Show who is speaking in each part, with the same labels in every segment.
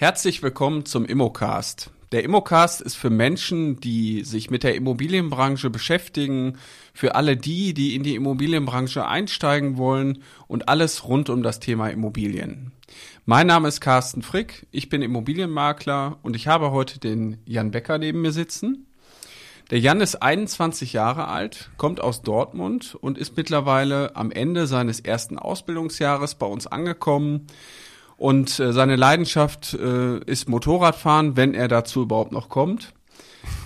Speaker 1: Herzlich willkommen zum Immocast. Der Immocast ist für Menschen, die sich mit der Immobilienbranche beschäftigen, für alle die, die in die Immobilienbranche einsteigen wollen und alles rund um das Thema Immobilien. Mein Name ist Carsten Frick, ich bin Immobilienmakler und ich habe heute den Jan Becker neben mir sitzen. Der Jan ist 21 Jahre alt, kommt aus Dortmund und ist mittlerweile am Ende seines ersten Ausbildungsjahres bei uns angekommen. Und äh, seine Leidenschaft äh, ist Motorradfahren, wenn er dazu überhaupt noch kommt.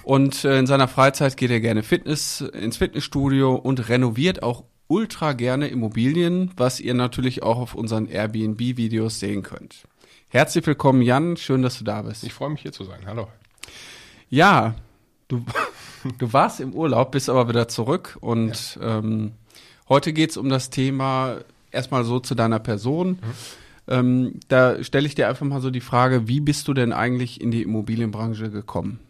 Speaker 1: Und äh, in seiner Freizeit geht er gerne Fitness ins Fitnessstudio und renoviert auch ultra gerne Immobilien, was ihr natürlich auch auf unseren Airbnb-Videos sehen könnt. Herzlich willkommen, Jan. Schön, dass du da bist.
Speaker 2: Ich freue mich hier zu sein. Hallo.
Speaker 1: Ja, du, du warst im Urlaub, bist aber wieder zurück und ja. ähm, heute geht's um das Thema erstmal so zu deiner Person. Mhm. Ähm, da stelle ich dir einfach mal so die Frage, wie bist du denn eigentlich in die Immobilienbranche gekommen?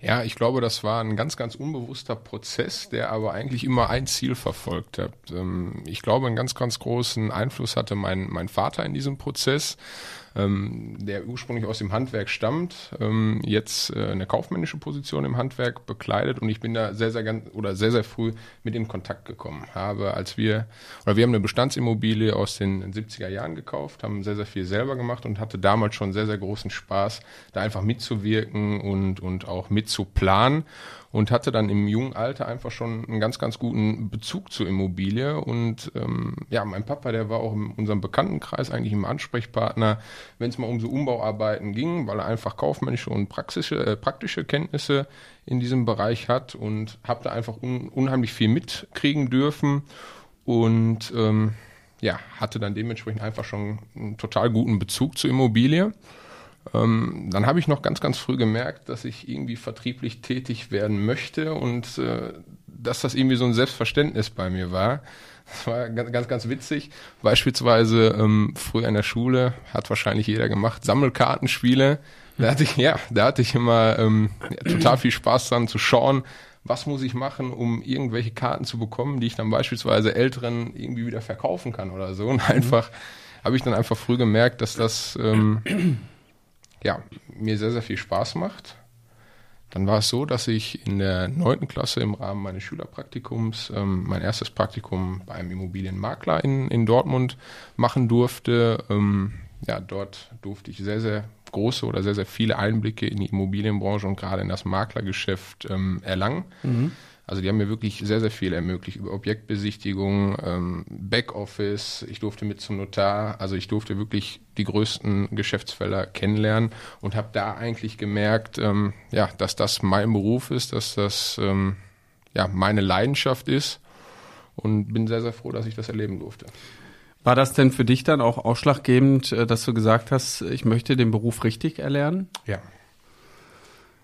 Speaker 2: Ja, ich glaube, das war ein ganz, ganz unbewusster Prozess, der aber eigentlich immer ein Ziel verfolgt hat. Ähm, ich glaube, einen ganz, ganz großen Einfluss hatte mein, mein Vater in diesem Prozess ähm, der ursprünglich aus dem Handwerk stammt, ähm, jetzt äh, eine kaufmännische Position im Handwerk bekleidet und ich bin da sehr, sehr ganz oder sehr, sehr früh mit in Kontakt gekommen. Habe, als wir, oder wir haben eine Bestandsimmobilie aus den 70er Jahren gekauft, haben sehr, sehr viel selber gemacht und hatte damals schon sehr, sehr großen Spaß, da einfach mitzuwirken und, und auch mitzuplanen und hatte dann im jungen Alter einfach schon einen ganz, ganz guten Bezug zur Immobilie. Und ähm, ja, mein Papa, der war auch in unserem Bekanntenkreis eigentlich im Ansprechpartner, wenn es mal um so Umbauarbeiten ging, weil er einfach kaufmännische und praxische, äh, praktische Kenntnisse in diesem Bereich hat und habe da einfach un unheimlich viel mitkriegen dürfen. Und ähm, ja, hatte dann dementsprechend einfach schon einen total guten Bezug zur Immobilie. Ähm, dann habe ich noch ganz, ganz früh gemerkt, dass ich irgendwie vertrieblich tätig werden möchte und äh, dass das irgendwie so ein Selbstverständnis bei mir war. Das war ganz, ganz, ganz witzig. Beispielsweise ähm, früher in der Schule hat wahrscheinlich jeder gemacht Sammelkartenspiele. Da hatte ich ja, da hatte ich immer ähm, ja, total viel Spaß dran zu schauen, was muss ich machen, um irgendwelche Karten zu bekommen, die ich dann beispielsweise Älteren irgendwie wieder verkaufen kann oder so. Und einfach habe ich dann einfach früh gemerkt, dass das ähm, ja, mir sehr, sehr viel Spaß macht. Dann war es so, dass ich in der neunten Klasse im Rahmen meines Schülerpraktikums ähm, mein erstes Praktikum bei einem Immobilienmakler in, in Dortmund machen durfte. Ähm, ja, dort durfte ich sehr, sehr große oder sehr, sehr viele Einblicke in die Immobilienbranche und gerade in das Maklergeschäft ähm, erlangen. Mhm. Also die haben mir wirklich sehr, sehr viel ermöglicht über Objektbesichtigung, ähm, Backoffice. Ich durfte mit zum Notar. Also ich durfte wirklich die größten Geschäftsfelder kennenlernen und habe da eigentlich gemerkt, ähm, ja, dass das mein Beruf ist, dass das ähm, ja meine Leidenschaft ist und bin sehr, sehr froh, dass ich das erleben durfte.
Speaker 1: War das denn für dich dann auch ausschlaggebend, äh, dass du gesagt hast, ich möchte den Beruf richtig erlernen?
Speaker 2: Ja.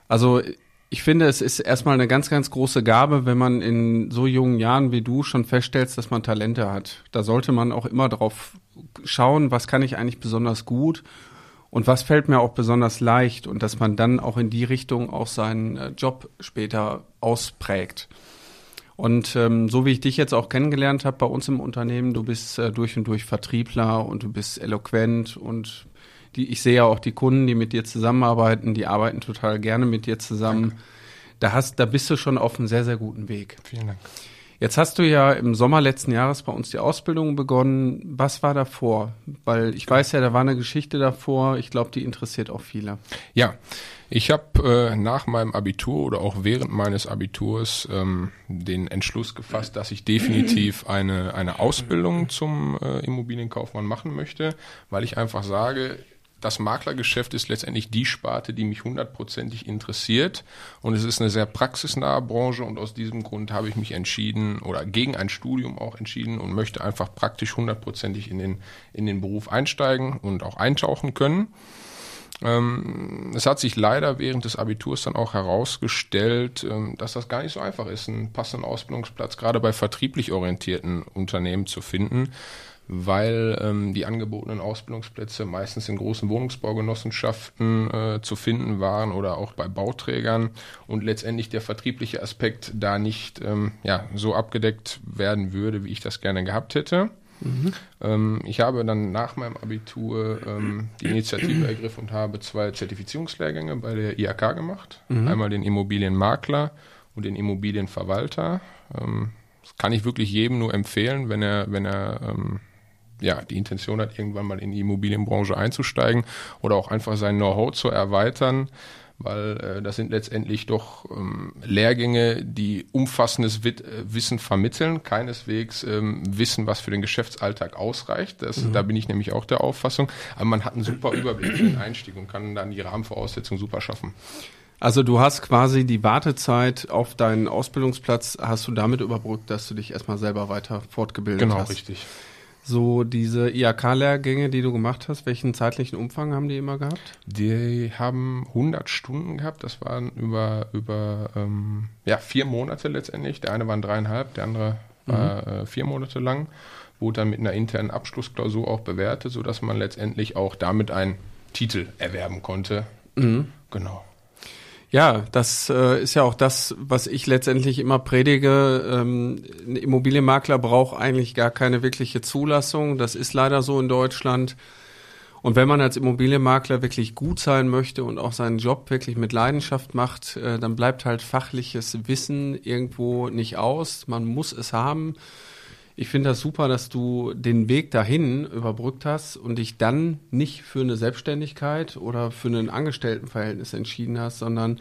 Speaker 1: Also ich finde, es ist erstmal eine ganz, ganz große Gabe, wenn man in so jungen Jahren wie du schon feststellst, dass man Talente hat. Da sollte man auch immer drauf schauen, was kann ich eigentlich besonders gut und was fällt mir auch besonders leicht und dass man dann auch in die Richtung auch seinen äh, Job später ausprägt. Und ähm, so wie ich dich jetzt auch kennengelernt habe bei uns im Unternehmen, du bist äh, durch und durch Vertriebler und du bist eloquent und die, ich sehe ja auch die Kunden, die mit dir zusammenarbeiten, die arbeiten total gerne mit dir zusammen. Danke. Da hast, da bist du schon auf einem sehr, sehr guten Weg.
Speaker 2: Vielen Dank.
Speaker 1: Jetzt hast du ja im Sommer letzten Jahres bei uns die Ausbildung begonnen. Was war davor? Weil ich weiß ja, da war eine Geschichte davor. Ich glaube, die interessiert auch viele.
Speaker 2: Ja, ich habe äh, nach meinem Abitur oder auch während meines Abiturs ähm, den Entschluss gefasst, dass ich definitiv eine, eine Ausbildung zum äh, Immobilienkaufmann machen möchte, weil ich einfach sage, das Maklergeschäft ist letztendlich die Sparte, die mich hundertprozentig interessiert. Und es ist eine sehr praxisnahe Branche und aus diesem Grund habe ich mich entschieden oder gegen ein Studium auch entschieden und möchte einfach praktisch hundertprozentig in den, in den Beruf einsteigen und auch eintauchen können. Ähm, es hat sich leider während des Abiturs dann auch herausgestellt, ähm, dass das gar nicht so einfach ist, einen passenden Ausbildungsplatz gerade bei vertrieblich orientierten Unternehmen zu finden weil ähm, die angebotenen Ausbildungsplätze meistens in großen Wohnungsbaugenossenschaften äh, zu finden waren oder auch bei Bauträgern und letztendlich der vertriebliche Aspekt da nicht ähm, ja, so abgedeckt werden würde, wie ich das gerne gehabt hätte. Mhm. Ähm, ich habe dann nach meinem Abitur ähm, die Initiative ergriffen und habe zwei Zertifizierungslehrgänge bei der IAK gemacht. Mhm. Einmal den Immobilienmakler und den Immobilienverwalter. Ähm, das kann ich wirklich jedem nur empfehlen, wenn er, wenn er ähm, ja, die Intention hat, irgendwann mal in die Immobilienbranche einzusteigen oder auch einfach sein Know-how zu erweitern weil äh, das sind letztendlich doch ähm, Lehrgänge, die umfassendes Wit äh, Wissen vermitteln, keineswegs ähm, Wissen, was für den Geschäftsalltag ausreicht. Das, mhm. Da bin ich nämlich auch der Auffassung. Aber man hat einen super Überblick für den Einstieg und kann dann die Rahmenvoraussetzungen super schaffen.
Speaker 1: Also du hast quasi die Wartezeit auf deinen Ausbildungsplatz, hast du damit überbrückt, dass du dich erstmal selber weiter fortgebildet
Speaker 2: genau,
Speaker 1: hast.
Speaker 2: Genau, richtig.
Speaker 1: So diese IAK-Lehrgänge, die du gemacht hast, welchen zeitlichen Umfang haben die immer gehabt?
Speaker 2: Die haben 100 Stunden gehabt. Das waren über, über ähm, ja, vier Monate letztendlich. Der eine waren dreieinhalb, der andere mhm. war äh, vier Monate lang. Wurde dann mit einer internen Abschlussklausur auch bewertet, sodass man letztendlich auch damit einen Titel erwerben konnte.
Speaker 1: Mhm. Genau. Ja, das äh, ist ja auch das, was ich letztendlich immer predige. Ähm, ein Immobilienmakler braucht eigentlich gar keine wirkliche Zulassung. Das ist leider so in Deutschland. Und wenn man als Immobilienmakler wirklich gut sein möchte und auch seinen Job wirklich mit Leidenschaft macht, äh, dann bleibt halt fachliches Wissen irgendwo nicht aus. Man muss es haben. Ich finde das super, dass du den Weg dahin überbrückt hast und dich dann nicht für eine Selbstständigkeit oder für ein Angestelltenverhältnis entschieden hast, sondern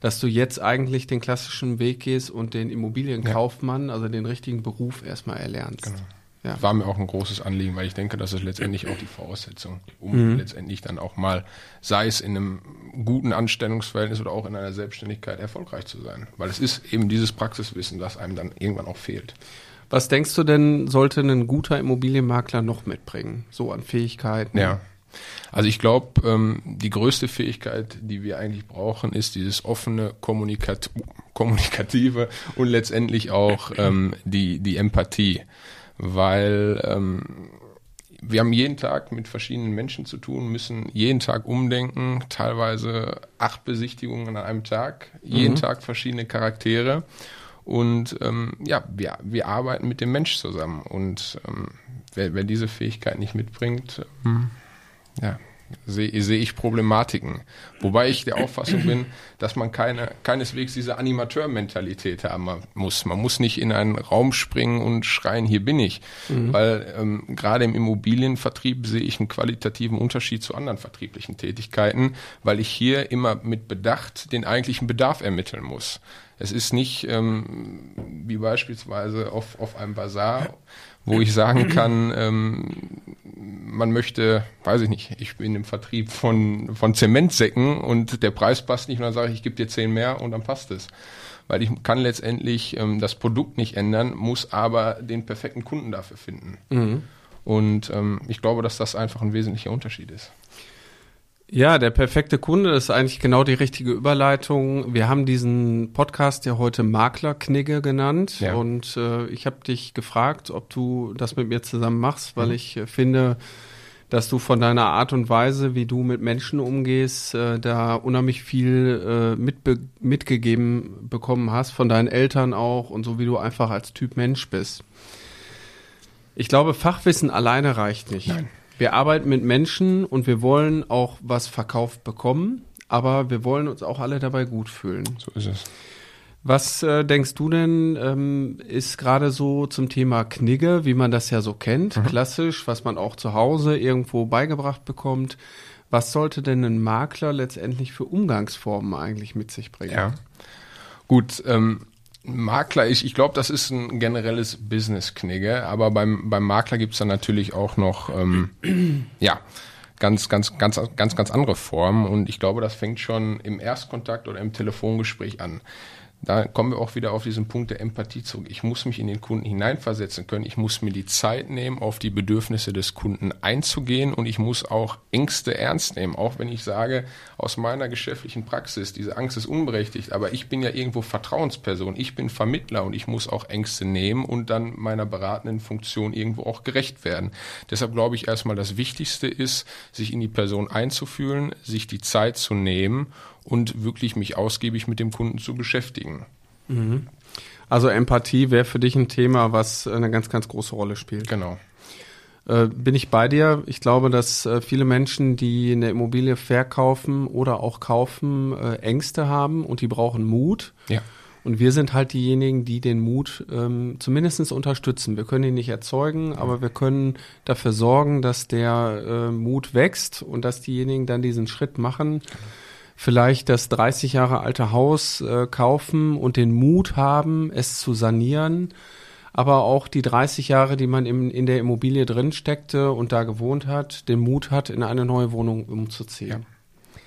Speaker 1: dass du jetzt eigentlich den klassischen Weg gehst und den Immobilienkaufmann, ja. also den richtigen Beruf erstmal erlernst. Genau.
Speaker 2: Ja. War mir auch ein großes Anliegen, weil ich denke, das ist letztendlich auch die Voraussetzung, um mhm. letztendlich dann auch mal, sei es in einem guten Anstellungsverhältnis oder auch in einer Selbstständigkeit erfolgreich zu sein. Weil es ist eben dieses Praxiswissen, das einem dann irgendwann auch fehlt.
Speaker 1: Was denkst du denn, sollte ein guter Immobilienmakler noch mitbringen, so an Fähigkeiten?
Speaker 2: Ja. Also ich glaube, ähm, die größte Fähigkeit, die wir eigentlich brauchen, ist dieses offene, Kommunikat kommunikative und letztendlich auch ähm, die, die Empathie. Weil ähm, wir haben jeden Tag mit verschiedenen Menschen zu tun, müssen jeden Tag umdenken, teilweise acht Besichtigungen an einem Tag, jeden mhm. Tag verschiedene Charaktere. Und ähm, ja, wir, wir arbeiten mit dem Mensch zusammen. Und ähm, wer, wer diese Fähigkeit nicht mitbringt, ähm, ja, sehe seh ich Problematiken. Wobei ich der Auffassung bin, dass man keine, keineswegs diese Animateur-Mentalität haben muss. Man muss nicht in einen Raum springen und schreien, hier bin ich. Mhm. Weil ähm, gerade im Immobilienvertrieb sehe ich einen qualitativen Unterschied zu anderen vertrieblichen Tätigkeiten, weil ich hier immer mit Bedacht den eigentlichen Bedarf ermitteln muss. Es ist nicht ähm, wie beispielsweise auf, auf einem Bazar, wo ich sagen kann, ähm, man möchte, weiß ich nicht, ich bin im Vertrieb von, von Zementsäcken und der Preis passt nicht und dann sage ich, ich gebe dir zehn mehr und dann passt es. Weil ich kann letztendlich ähm, das Produkt nicht ändern, muss aber den perfekten Kunden dafür finden. Mhm. Und ähm, ich glaube, dass das einfach ein wesentlicher Unterschied ist.
Speaker 1: Ja, der perfekte Kunde ist eigentlich genau die richtige Überleitung. Wir haben diesen Podcast ja heute Maklerknigge genannt ja. und äh, ich habe dich gefragt, ob du das mit mir zusammen machst, weil mhm. ich äh, finde, dass du von deiner Art und Weise, wie du mit Menschen umgehst, äh, da unheimlich viel äh, mitbe mitgegeben bekommen hast, von deinen Eltern auch und so wie du einfach als Typ Mensch bist. Ich glaube, Fachwissen alleine reicht nicht. Nein. Wir arbeiten mit Menschen und wir wollen auch was verkauft bekommen, aber wir wollen uns auch alle dabei gut fühlen.
Speaker 2: So ist es.
Speaker 1: Was äh, denkst du denn, ähm, ist gerade so zum Thema Knigge, wie man das ja so kennt, mhm. klassisch, was man auch zu Hause irgendwo beigebracht bekommt? Was sollte denn ein Makler letztendlich für Umgangsformen eigentlich mit sich bringen?
Speaker 2: Ja. Gut, ähm, Makler, ich, ich glaube, das ist ein generelles Business-Knigge, aber beim, beim Makler gibt's dann natürlich auch noch, ähm, ja, ganz, ganz, ganz, ganz, ganz andere Formen. Und ich glaube, das fängt schon im Erstkontakt oder im Telefongespräch an da kommen wir auch wieder auf diesen Punkt der Empathie zurück. Ich muss mich in den Kunden hineinversetzen können. Ich muss mir die Zeit nehmen, auf die Bedürfnisse des Kunden einzugehen und ich muss auch Ängste ernst nehmen. Auch wenn ich sage, aus meiner geschäftlichen Praxis, diese Angst ist unberechtigt, aber ich bin ja irgendwo Vertrauensperson. Ich bin Vermittler und ich muss auch Ängste nehmen und dann meiner beratenden Funktion irgendwo auch gerecht werden. Deshalb glaube ich erstmal, das Wichtigste ist, sich in die Person einzufühlen, sich die Zeit zu nehmen und wirklich mich ausgiebig mit dem Kunden zu beschäftigen.
Speaker 1: Mhm. Also Empathie wäre für dich ein Thema, was eine ganz, ganz große Rolle spielt.
Speaker 2: Genau.
Speaker 1: Äh, bin ich bei dir. Ich glaube, dass äh, viele Menschen, die eine Immobilie verkaufen oder auch kaufen, äh, Ängste haben und die brauchen Mut.
Speaker 2: Ja.
Speaker 1: Und wir sind halt diejenigen, die den Mut ähm, zumindest unterstützen. Wir können ihn nicht erzeugen, aber wir können dafür sorgen, dass der äh, Mut wächst und dass diejenigen dann diesen Schritt machen. Vielleicht das 30 Jahre alte Haus äh, kaufen und den Mut haben, es zu sanieren aber auch die 30 Jahre, die man im, in der Immobilie drin steckte und da gewohnt hat, den Mut hat, in eine neue Wohnung umzuziehen. Ja.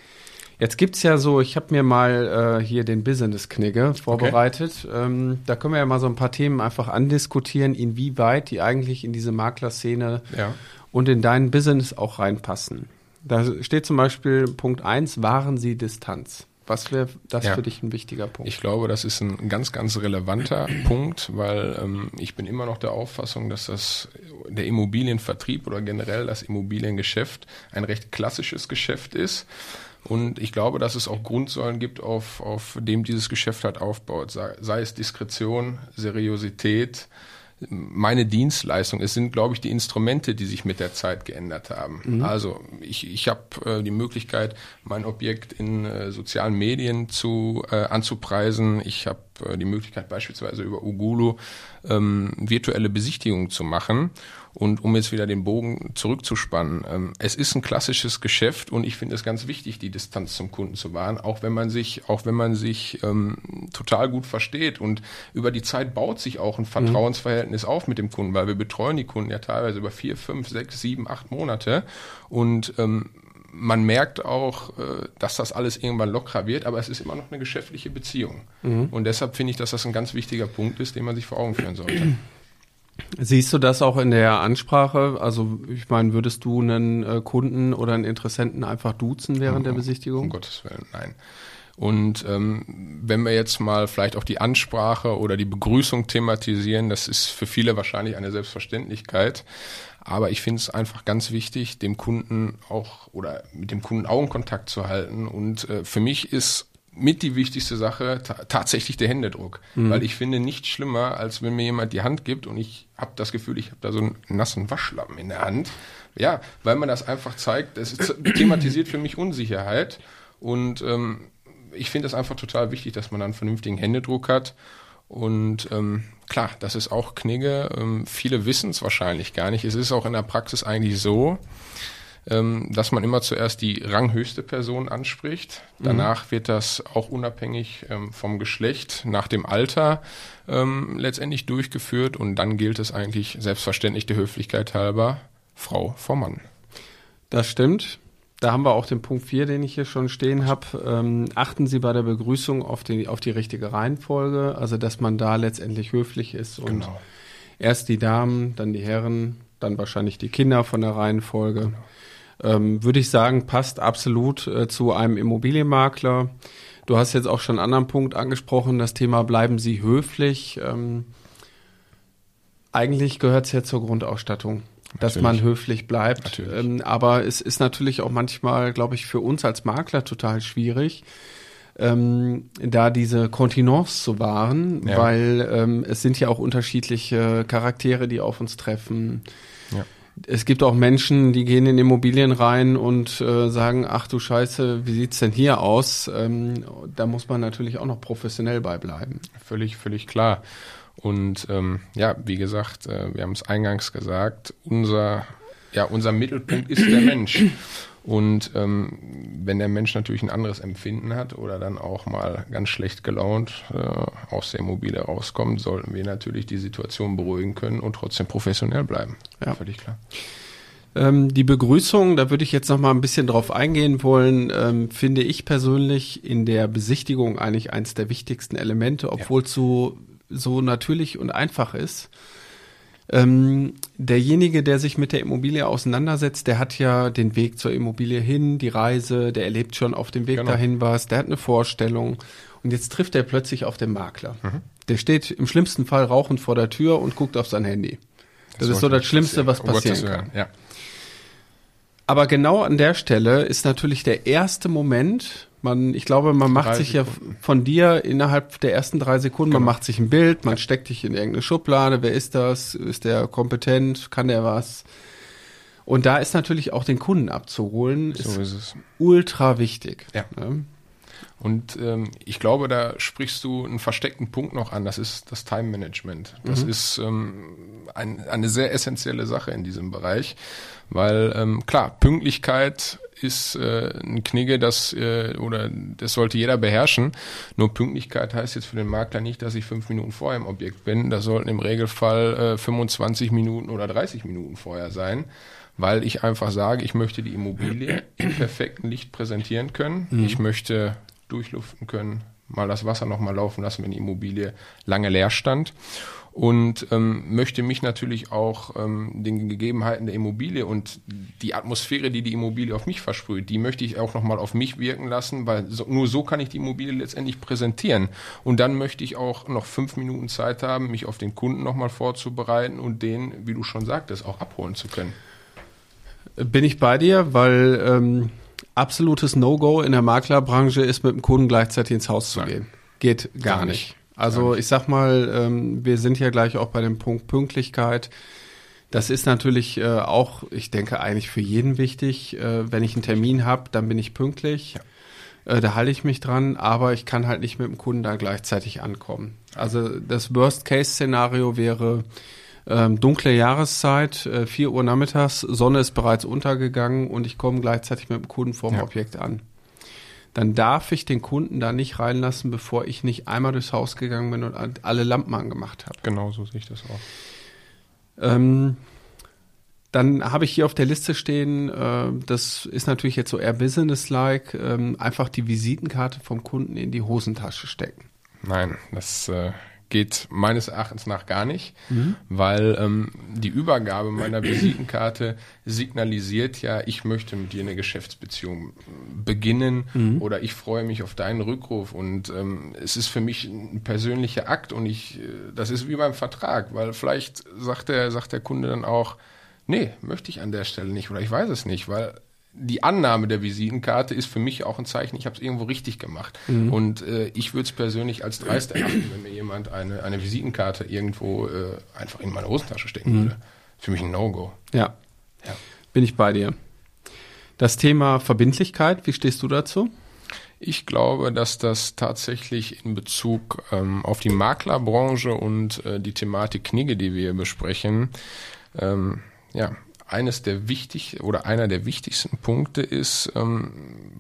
Speaker 1: Jetzt gibt's ja so, ich habe mir mal äh, hier den Business-Knigge vorbereitet. Okay. Ähm, da können wir ja mal so ein paar Themen einfach andiskutieren, inwieweit die eigentlich in diese Maklerszene ja. und in dein Business auch reinpassen. Da steht zum Beispiel Punkt eins: wahren Sie Distanz. Was wäre das ja. für dich ein wichtiger Punkt?
Speaker 2: Ich glaube, das ist ein ganz, ganz relevanter Punkt, weil ähm, ich bin immer noch der Auffassung, dass das der Immobilienvertrieb oder generell das Immobiliengeschäft ein recht klassisches Geschäft ist. Und ich glaube, dass es auch Grundsäulen gibt, auf, auf dem dieses Geschäft halt aufbaut, sei, sei es Diskretion, Seriosität, meine Dienstleistung. Es sind, glaube ich, die Instrumente, die sich mit der Zeit geändert haben. Mhm. Also ich, ich habe äh, die Möglichkeit, mein Objekt in äh, sozialen Medien zu äh, anzupreisen. Ich habe äh, die Möglichkeit, beispielsweise über Ugulu ähm, virtuelle Besichtigungen zu machen. Und um jetzt wieder den Bogen zurückzuspannen, ähm, es ist ein klassisches Geschäft und ich finde es ganz wichtig, die Distanz zum Kunden zu wahren, auch wenn man sich, auch wenn man sich ähm, total gut versteht. Und über die Zeit baut sich auch ein mhm. Vertrauensverhältnis mhm. auf mit dem Kunden, weil wir betreuen die Kunden ja teilweise über vier, fünf, sechs, sieben, acht Monate. Und ähm, man merkt auch, äh, dass das alles irgendwann lockerer wird, aber es ist immer noch eine geschäftliche Beziehung. Mhm. Und deshalb finde ich, dass das ein ganz wichtiger Punkt ist, den man sich vor Augen führen sollte.
Speaker 1: Siehst du das auch in der Ansprache? Also ich meine, würdest du einen äh, Kunden oder einen Interessenten einfach duzen während um, der Besichtigung?
Speaker 2: Um Gottes Willen, nein. Und ähm, wenn wir jetzt mal vielleicht auch die Ansprache oder die Begrüßung thematisieren, das ist für viele wahrscheinlich eine Selbstverständlichkeit. Aber ich finde es einfach ganz wichtig, dem Kunden auch oder mit dem Kunden Augenkontakt zu halten. Und äh, für mich ist mit die wichtigste Sache tatsächlich der Händedruck. Mhm. Weil ich finde nichts schlimmer, als wenn mir jemand die Hand gibt und ich habe das Gefühl, ich habe da so einen nassen Waschlappen in der Hand. Ja, weil man das einfach zeigt, das ist, thematisiert für mich Unsicherheit. Und ähm, ich finde es einfach total wichtig, dass man einen vernünftigen Händedruck hat. Und ähm, klar, das ist auch Knigge. Ähm, viele wissen es wahrscheinlich gar nicht. Es ist auch in der Praxis eigentlich so, ähm, dass man immer zuerst die ranghöchste Person anspricht. Danach mhm. wird das auch unabhängig ähm, vom Geschlecht nach dem Alter ähm, letztendlich durchgeführt und dann gilt es eigentlich selbstverständlich der Höflichkeit halber Frau vor Mann.
Speaker 1: Das stimmt. Da haben wir auch den Punkt 4, den ich hier schon stehen habe. Ähm, achten Sie bei der Begrüßung auf die, auf die richtige Reihenfolge, also dass man da letztendlich höflich ist und genau. erst die Damen, dann die Herren, dann wahrscheinlich die Kinder von der Reihenfolge. Genau ähm, würde ich sagen, passt absolut äh, zu einem Immobilienmakler. Du hast jetzt auch schon einen anderen Punkt angesprochen, das Thema bleiben Sie höflich. Ähm, eigentlich gehört es ja zur Grundausstattung, natürlich. dass man höflich bleibt. Ähm, aber es ist natürlich auch manchmal, glaube ich, für uns als Makler total schwierig, ähm, da diese Kontinence zu wahren, ja. weil ähm, es sind ja auch unterschiedliche Charaktere, die auf uns treffen. Es gibt auch Menschen, die gehen in Immobilien rein und äh, sagen, ach du Scheiße, wie sieht's denn hier aus? Ähm, da muss man natürlich auch noch professionell beibleiben.
Speaker 2: Völlig, völlig klar. Und ähm, ja, wie gesagt, äh, wir haben es eingangs gesagt, unser, ja, unser Mittelpunkt ist der Mensch. Und ähm, wenn der Mensch natürlich ein anderes Empfinden hat oder dann auch mal ganz schlecht gelaunt äh, aus der Immobilie rauskommt, sollten wir natürlich die Situation beruhigen können und trotzdem professionell bleiben.
Speaker 1: Ja, völlig klar. Ähm, die Begrüßung, da würde ich jetzt noch mal ein bisschen drauf eingehen wollen, ähm, finde ich persönlich in der Besichtigung eigentlich eines der wichtigsten Elemente, obwohl es ja. so, so natürlich und einfach ist. Ähm, derjenige, der sich mit der Immobilie auseinandersetzt, der hat ja den Weg zur Immobilie hin, die Reise, der erlebt schon auf dem Weg genau. dahin was, der hat eine Vorstellung und jetzt trifft er plötzlich auf den Makler. Mhm. Der steht im schlimmsten Fall rauchend vor der Tür und guckt auf sein Handy. Das, das ist so das Schlimmste, was passieren kann. Ja. Aber genau an der Stelle ist natürlich der erste Moment, man, ich glaube, man macht sich Sekunden. ja von dir innerhalb der ersten drei Sekunden, genau. man macht sich ein Bild, man ja. steckt dich in irgendeine Schublade, wer ist das, ist der kompetent, kann der was? Und da ist natürlich auch den Kunden abzuholen,
Speaker 2: So ist es.
Speaker 1: ultra wichtig.
Speaker 2: Ja.
Speaker 1: Ne?
Speaker 2: Und ähm, ich glaube, da sprichst du einen versteckten Punkt noch an. Das ist das Time Management. Das ist ähm, ein, eine sehr essentielle Sache in diesem Bereich, weil ähm, klar Pünktlichkeit ist äh, ein Knigge, das äh, oder das sollte jeder beherrschen. Nur Pünktlichkeit heißt jetzt für den Makler nicht, dass ich fünf Minuten vorher im Objekt bin. Das sollten im Regelfall äh, 25 Minuten oder 30 Minuten vorher sein weil ich einfach sage, ich möchte die Immobilie im perfekten Licht präsentieren können. Ich möchte durchluften können, mal das Wasser noch mal laufen lassen, wenn die Immobilie lange leer stand. Und ähm, möchte mich natürlich auch ähm, den Gegebenheiten der Immobilie und die Atmosphäre, die die Immobilie auf mich versprüht, die möchte ich auch noch mal auf mich wirken lassen, weil so, nur so kann ich die Immobilie letztendlich präsentieren. Und dann möchte ich auch noch fünf Minuten Zeit haben, mich auf den Kunden noch mal vorzubereiten und den, wie du schon sagtest, auch abholen zu können.
Speaker 1: Bin ich bei dir, weil ähm, absolutes No-Go in der Maklerbranche ist, mit dem Kunden gleichzeitig ins Haus zu
Speaker 2: Nein.
Speaker 1: gehen. Geht gar,
Speaker 2: Gar
Speaker 1: nicht.
Speaker 2: nicht.
Speaker 1: Also ich sag mal, ähm, wir sind ja gleich auch bei dem Punkt Pünktlichkeit. Das ist natürlich äh, auch, ich denke, eigentlich für jeden wichtig. Äh, wenn ich einen Termin habe, dann bin ich pünktlich. Äh, da halte ich mich dran, aber ich kann halt nicht mit dem Kunden da gleichzeitig ankommen. Also das Worst-Case-Szenario wäre ähm, dunkle Jahreszeit, äh, 4 Uhr nachmittags, Sonne ist bereits untergegangen und ich komme gleichzeitig mit dem Kunden vorm
Speaker 2: Ja.
Speaker 1: Objekt an. Dann darf ich den Kunden da nicht reinlassen, bevor ich nicht einmal durchs Haus gegangen bin und alle Lampen angemacht habe.
Speaker 2: Genau so sehe ich das auch.
Speaker 1: Ähm, dann habe ich hier auf der Liste stehen, äh, das ist natürlich jetzt so eher business-like, ähm, einfach die Visitenkarte vom Kunden in die Hosentasche stecken.
Speaker 2: Nein, das äh, geht meines Erachtens nach gar nicht, weil ähm, die Übergabe meiner Visitenkarte signalisiert ja, ich möchte mit dir eine Geschäftsbeziehung beginnen oder ich freue mich auf deinen Rückruf und ähm, es ist für mich ein persönlicher Akt und ich, äh, das ist wie beim Vertrag, weil vielleicht sagt der, sagt der Kunde dann auch, nee, möchte ich an der Stelle nicht oder ich weiß es nicht, weil die Annahme der Visitenkarte ist für mich auch ein Zeichen, ich habe es irgendwo richtig gemacht. Und äh, ich würde es persönlich als dreist erachten, wenn mir jemand eine, eine Visitenkarte irgendwo äh, einfach in meine Hosentasche stecken würde. Für mich ein No-Go.
Speaker 1: Ja,
Speaker 2: Ja.
Speaker 1: bin ich bei dir. Das Thema Verbindlichkeit, wie stehst du dazu?
Speaker 2: Ich glaube, dass das tatsächlich in Bezug ähm, auf die Maklerbranche und äh, die Thematik Knigge, die wir hier besprechen, ähm, ja, eines der wichtig oder einer der wichtigsten Punkte ist, ähm,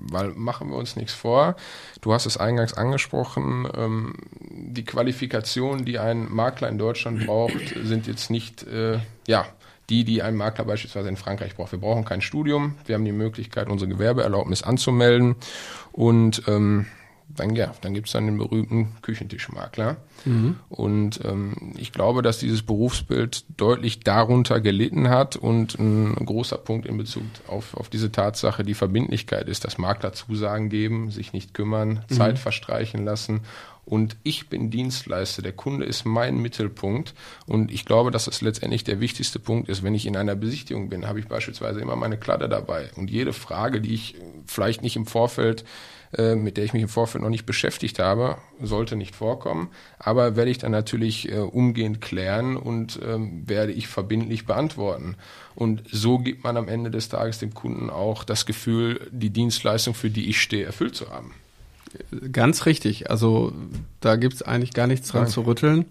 Speaker 2: weil machen wir uns nichts vor. Du hast es eingangs angesprochen, ähm, die Qualifikationen, die ein Makler in Deutschland braucht, sind jetzt nicht, äh, ja, die, die ein Makler beispielsweise in Frankreich braucht. Wir brauchen kein Studium, wir haben die Möglichkeit, unsere Gewerbeerlaubnis anzumelden und ähm, dann, ja, dann gibt's dann den berühmten Küchentischmakler. Und ähm, ich glaube, dass dieses Berufsbild deutlich darunter gelitten hat und ein großer Punkt in Bezug auf, auf diese Tatsache die Verbindlichkeit ist, dass Makler Zusagen geben, sich nicht kümmern, Zeit verstreichen lassen. Und ich bin Dienstleister, der Kunde ist mein Mittelpunkt. Und ich glaube, dass das letztendlich der wichtigste Punkt ist. Wenn ich in einer Besichtigung bin, habe ich beispielsweise immer meine Kladde dabei. Und jede Frage, die ich vielleicht nicht im Vorfeld äh, mit der ich mich im Vorfeld noch nicht beschäftigt habe, sollte nicht vorkommen. Aber werde ich dann natürlich äh, umgehend klären und ähm, werde ich verbindlich beantworten. Und so gibt man am Ende des Tages dem Kunden auch das Gefühl, die Dienstleistung, für die ich stehe, erfüllt zu haben.
Speaker 1: Ganz richtig. Also da gibt's eigentlich gar nichts dran
Speaker 2: Nein.
Speaker 1: zu rütteln.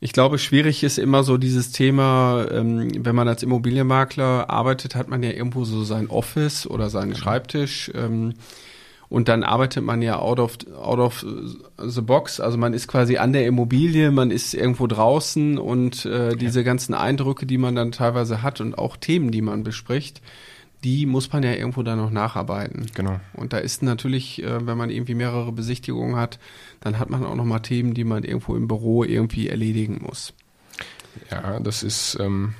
Speaker 1: Ich glaube, schwierig ist immer so dieses Thema, ähm, wenn man als Immobilienmakler arbeitet, hat man ja irgendwo so sein Office oder seinen Schreibtisch. Und dann arbeitet man ja out of, out of the box. Also man ist quasi an der Immobilie, man ist irgendwo draußen und äh, diese ganzen Eindrücke, die man dann teilweise hat und auch Themen, die man bespricht, die muss man ja irgendwo dann noch nacharbeiten.
Speaker 2: Genau.
Speaker 1: Und da ist natürlich, äh, wenn man irgendwie mehrere Besichtigungen hat, dann hat man auch noch mal Themen, die man irgendwo im Büro irgendwie erledigen muss.
Speaker 2: Ja, das ist ähm,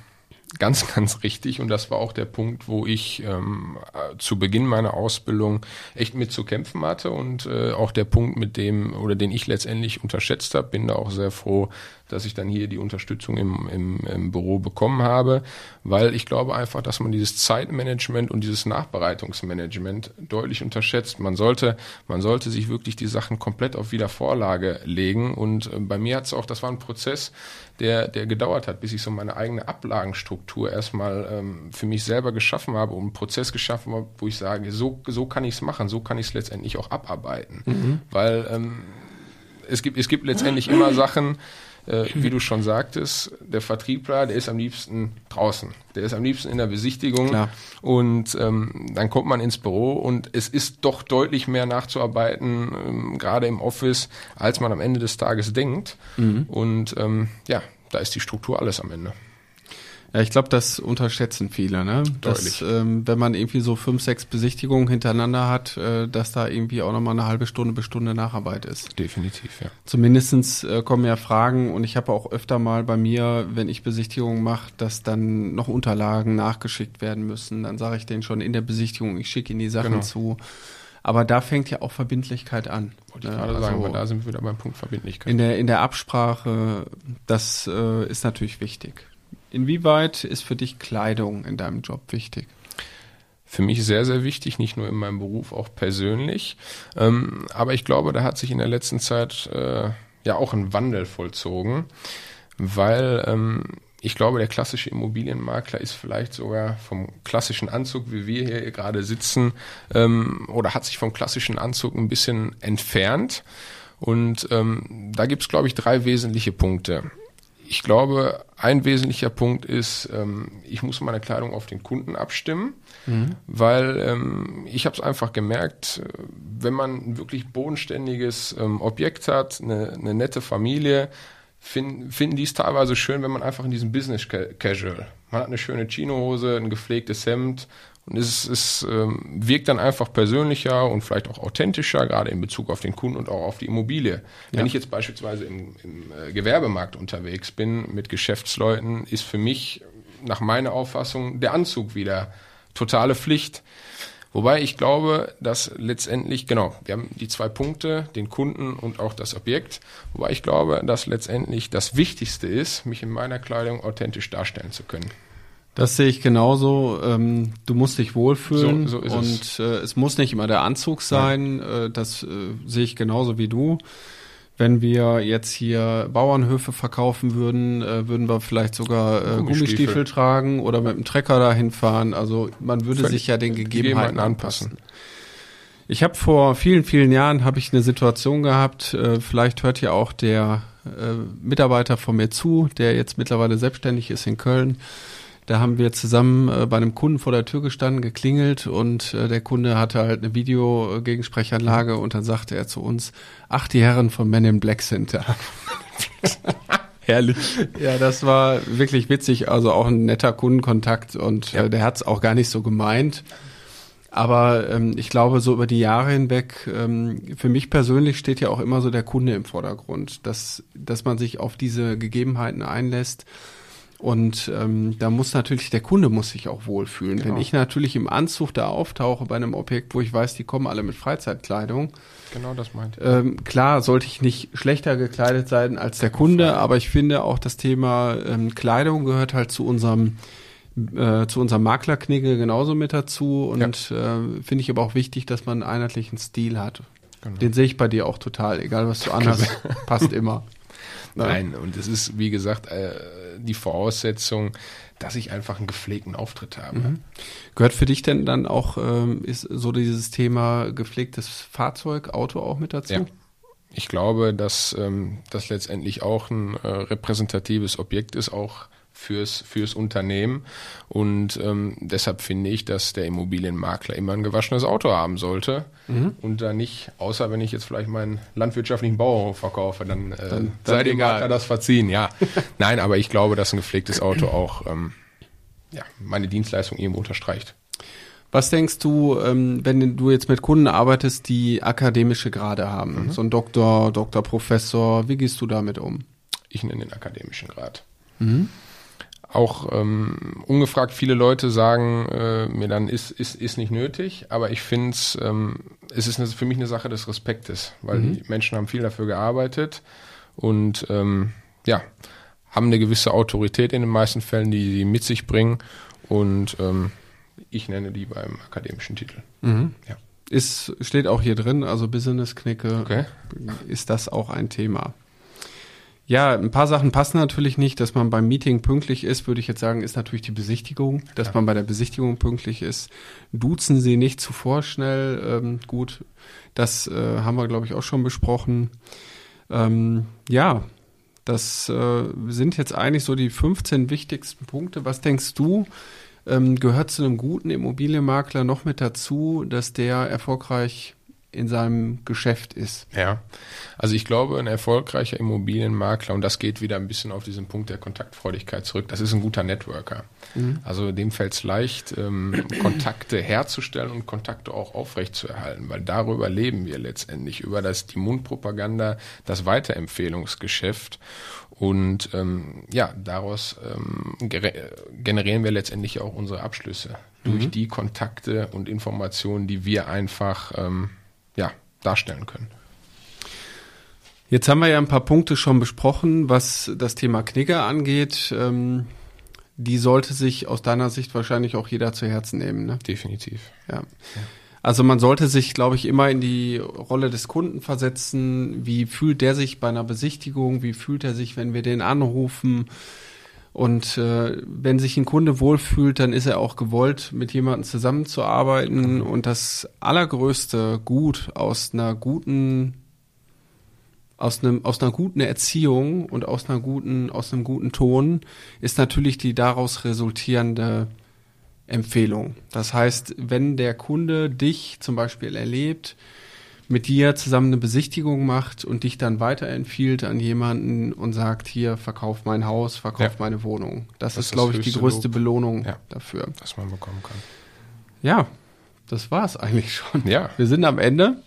Speaker 2: ganz, ganz richtig. Und das war auch der Punkt, wo ich ähm, äh, zu Beginn meiner Ausbildung echt mit zu kämpfen hatte und äh, auch der Punkt, mit dem oder den ich letztendlich unterschätzt habe. Bin da auch sehr froh, dass ich dann hier die Unterstützung im, im, im Büro bekommen habe, weil ich glaube einfach, dass man dieses Zeitmanagement und dieses Nachbereitungsmanagement deutlich unterschätzt. Man sollte, man sollte sich wirklich die Sachen komplett auf Wiedervorlage legen und äh, bei mir hat es auch, das war ein Prozess, der, der gedauert hat, bis ich so meine eigene Ablagenstruktur erstmal ähm, für mich selber geschaffen habe und einen Prozess geschaffen habe, wo ich sage, so, so kann ich es machen, so kann ich es letztendlich auch abarbeiten. Mhm. Weil ähm, es, gibt, es gibt letztendlich immer Sachen, äh, wie du schon sagtest, der Vertriebler, der ist am liebsten draußen. Der ist am liebsten in der Besichtigung. Klar. Und ähm, dann kommt man ins Büro und es ist doch deutlich mehr nachzuarbeiten, ähm, gerade im Office, als man am Ende des Tages denkt. Mhm. Und ähm, ja, da ist die Struktur alles am Ende.
Speaker 1: Ja, ich glaube, das unterschätzen viele, ne? Dass, ähm, wenn man irgendwie so fünf, sechs Besichtigungen hintereinander hat, äh, dass da irgendwie auch nochmal eine halbe Stunde bis Stunde Nacharbeit ist.
Speaker 2: Definitiv, ja.
Speaker 1: Zumindestens äh, kommen ja Fragen und ich habe auch öfter mal bei mir, wenn ich Besichtigungen mache, dass dann noch Unterlagen nachgeschickt werden müssen. Dann sage ich denen schon in der Besichtigung, ich schicke ihnen die Sachen genau. zu. Aber da fängt ja auch Verbindlichkeit an.
Speaker 2: Wollte ich ne? gerade also sagen, aber da sind wir wieder beim Punkt Verbindlichkeit.
Speaker 1: In der, in der Absprache, das äh, ist natürlich wichtig. Inwieweit ist für dich Kleidung in deinem Job wichtig?
Speaker 2: Für mich sehr, sehr wichtig, nicht nur in meinem Beruf, auch persönlich. Ähm, aber ich glaube, da hat sich in der letzten Zeit äh, ja auch ein Wandel vollzogen, weil ähm, ich glaube, der klassische Immobilienmakler ist vielleicht sogar vom klassischen Anzug, wie wir hier gerade sitzen, ähm, oder hat sich vom klassischen Anzug ein bisschen entfernt. Und ähm, da gibt es, glaube ich, drei wesentliche Punkte ich glaube, ein wesentlicher Punkt ist, ähm, ich muss meine Kleidung auf den Kunden abstimmen, mhm. weil ähm, ich habe es einfach gemerkt, wenn man ein wirklich bodenständiges ähm, Objekt hat, eine, eine nette Familie, find, finden die es teilweise schön, wenn man einfach in diesem Business Casual, man hat eine schöne Chinohose, ein gepflegtes Hemd und es, es ähm, wirkt dann einfach persönlicher und vielleicht auch authentischer, gerade in Bezug auf den Kunden und auch auf die Immobilie. Ja. Wenn ich jetzt beispielsweise im, im äh, Gewerbemarkt unterwegs bin mit Geschäftsleuten, ist für mich nach meiner Auffassung der Anzug wieder totale Pflicht. Wobei ich glaube, dass letztendlich, genau, wir haben die zwei Punkte, den Kunden und auch das Objekt. Wobei ich glaube, dass letztendlich das Wichtigste ist, mich in meiner Kleidung authentisch darstellen zu können.
Speaker 1: Das sehe ich genauso. Ähm, du musst dich wohlfühlen so, so und es. Äh, es muss nicht immer der Anzug sein. Ja. Äh, das äh, sehe ich genauso wie du. Wenn wir jetzt hier Bauernhöfe verkaufen würden, äh, würden wir vielleicht sogar äh, Gummistiefel. Gummistiefel tragen oder mit dem Trecker dahin fahren. Also man würde Völlig sich ja den Gegebenheiten, Gegebenheiten anpassen. Ich habe vor vielen, vielen Jahren habe ich eine Situation gehabt. Äh, vielleicht hört ja auch der Mitarbeiter von mir zu, der jetzt mittlerweile selbstständig ist in Köln. Da haben wir zusammen äh, bei einem Kunden vor der Tür gestanden, geklingelt und äh, der Kunde hatte halt eine Videogegensprechanlage und dann sagte er zu uns, ach, die Herren von Men in Black sind da. Herrlich. Ja, das war wirklich witzig. Also auch ein netter Kundenkontakt und ja. äh, der hat es auch gar nicht so gemeint. Aber ähm, ich glaube, so über die Jahre hinweg, ähm, für mich persönlich steht ja auch immer so der Kunde im Vordergrund, dass, dass man sich auf diese Gegebenheiten einlässt und ähm, da muss natürlich, der Kunde muss sich auch wohlfühlen. Genau. Wenn ich natürlich im Anzug da auftauche bei einem Objekt, wo ich weiß, die kommen alle mit Freizeitkleidung.
Speaker 2: Genau das meint.
Speaker 1: Ähm, klar, sollte ich nicht schlechter gekleidet sein als der Kunde, aber ich finde auch das Thema ähm, Kleidung gehört halt zu unserem äh, zu unserem Maklerknigge genauso mit dazu und ja. äh, finde ich aber auch wichtig, dass man einen einheitlichen Stil hat. Genau. Den sehe ich bei dir auch total, egal was du anhast, passt immer.
Speaker 2: Nein, und es ist, wie gesagt, äh, die Voraussetzung, dass ich einfach einen gepflegten Auftritt habe. Mhm.
Speaker 1: Gehört für dich denn dann auch, ähm, ist so dieses Thema gepflegtes Fahrzeug, Auto auch mit dazu? Ja.
Speaker 2: Ich glaube, dass ähm, das letztendlich auch ein äh, repräsentatives Objekt ist, auch fürs, fürs Unternehmen. Und ähm, deshalb finde ich, dass der Immobilienmakler immer ein gewaschenes Auto haben sollte. Mhm. Und da nicht, außer wenn ich jetzt vielleicht meinen landwirtschaftlichen Bauhof verkaufe, dann, äh, dann sei dem Makler das verziehen. Ja, nein, aber ich glaube, dass ein gepflegtes Auto auch ähm, ja, meine Dienstleistung irgendwo unterstreicht.
Speaker 1: Was denkst du, ähm, wenn du jetzt mit Kunden arbeitest, die akademische Grade haben? Mhm. So ein Doktor, Doktor, Professor, wie gehst du damit um?
Speaker 2: Ich nenne den akademischen Grad. Mhm auch ähm, ungefragt viele Leute sagen äh, mir dann, ist, ist, ist nicht nötig, aber ich finde ähm, es ist eine, für mich eine Sache des Respektes, weil mhm. die Menschen haben viel dafür gearbeitet und ähm, ja, haben eine gewisse Autorität in den meisten Fällen, die sie mit sich bringen. Und ähm, ich nenne die beim akademischen Titel.
Speaker 1: Mhm. Ja. Ist, steht auch hier drin, also Business-Knicke
Speaker 2: okay.
Speaker 1: ist das auch ein Thema. Ja, ein paar Sachen passen natürlich nicht. Dass man beim Meeting pünktlich ist, würde ich jetzt sagen, ist natürlich die Besichtigung. Dass ja. man bei der Besichtigung pünktlich ist. Duzen Sie nicht zu vorschnell. Ähm, gut, das äh, haben wir, glaube ich, auch schon besprochen. Ähm, ja, das äh, sind jetzt eigentlich so die 15 wichtigsten Punkte. Was denkst du, ähm, gehört zu einem guten Immobilienmakler noch mit dazu, dass der erfolgreich in seinem Geschäft ist.
Speaker 2: Ja, also ich glaube, ein erfolgreicher Immobilienmakler, und das geht wieder ein bisschen auf diesen Punkt der Kontaktfreudigkeit zurück, das ist ein guter Networker. Mhm. Also dem fällt es leicht, ähm, Kontakte herzustellen und Kontakte auch aufrechtzuerhalten, weil darüber leben wir letztendlich, über das, die Mundpropaganda, das Weiterempfehlungsgeschäft. Und ähm, ja, daraus ähm, generieren wir letztendlich auch unsere Abschlüsse durch mhm. die Kontakte und Informationen, die wir einfach ähm, darstellen können.
Speaker 1: Jetzt haben wir ja ein paar Punkte schon besprochen, was das Thema Knigge angeht. Ähm, die sollte sich aus deiner Sicht wahrscheinlich auch jeder zu Herzen nehmen. Ne?
Speaker 2: Definitiv.
Speaker 1: Ja. ja. Also man sollte sich, glaube ich, immer in die Rolle des Kunden versetzen. Wie fühlt der sich bei einer Besichtigung? Wie fühlt er sich, wenn wir den anrufen? Und äh, wenn sich ein Kunde wohlfühlt, dann ist er auch gewollt, mit jemandem zusammenzuarbeiten. Und das allergrößte Gut aus einer guten, aus einem, aus einer guten Erziehung und aus einer guten, aus einem guten Ton ist natürlich die daraus resultierende Empfehlung. Das heißt, wenn der Kunde dich zum Beispiel erlebt, mit dir zusammen eine Besichtigung macht und dich dann weiterempfiehlt an jemanden und sagt, hier, verkauf mein Haus, verkauf ja. meine Wohnung. Das, das ist, glaube ich, die größte Lob. Belohnung ja. dafür.
Speaker 2: Was man bekommen kann.
Speaker 1: Ja, das war es eigentlich schon.
Speaker 2: Ja.
Speaker 1: Wir sind am Ende.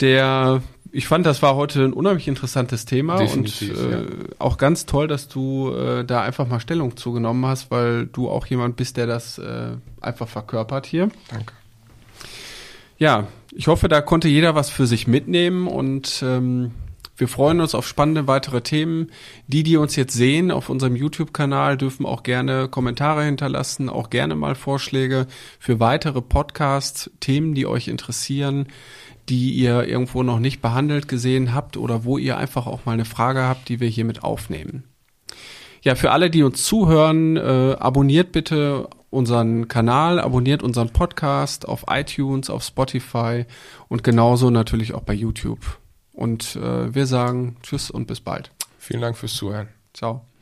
Speaker 1: Der, ich fand, das war heute ein unheimlich interessantes Thema
Speaker 2: Definitiv,
Speaker 1: und äh, ja. auch ganz toll, dass du äh, da einfach mal Stellung zugenommen hast, weil du auch jemand bist, der das äh, einfach verkörpert hier.
Speaker 2: Danke.
Speaker 1: Ja, ich hoffe, da konnte jeder was für sich mitnehmen und ähm, wir freuen uns auf spannende weitere Themen. Die, die uns jetzt sehen auf unserem YouTube-Kanal, dürfen auch gerne Kommentare hinterlassen, auch gerne mal Vorschläge für weitere Podcasts, Themen, die euch interessieren, die ihr irgendwo noch nicht behandelt gesehen habt oder wo ihr einfach auch mal eine Frage habt, die wir hiermit aufnehmen. Ja, für alle, die uns zuhören, äh, abonniert bitte unseren Kanal, abonniert unseren Podcast auf iTunes, auf Spotify und genauso natürlich auch bei YouTube. Und äh, wir sagen Tschüss und bis bald.
Speaker 2: Vielen Dank fürs Zuhören.
Speaker 1: Ciao.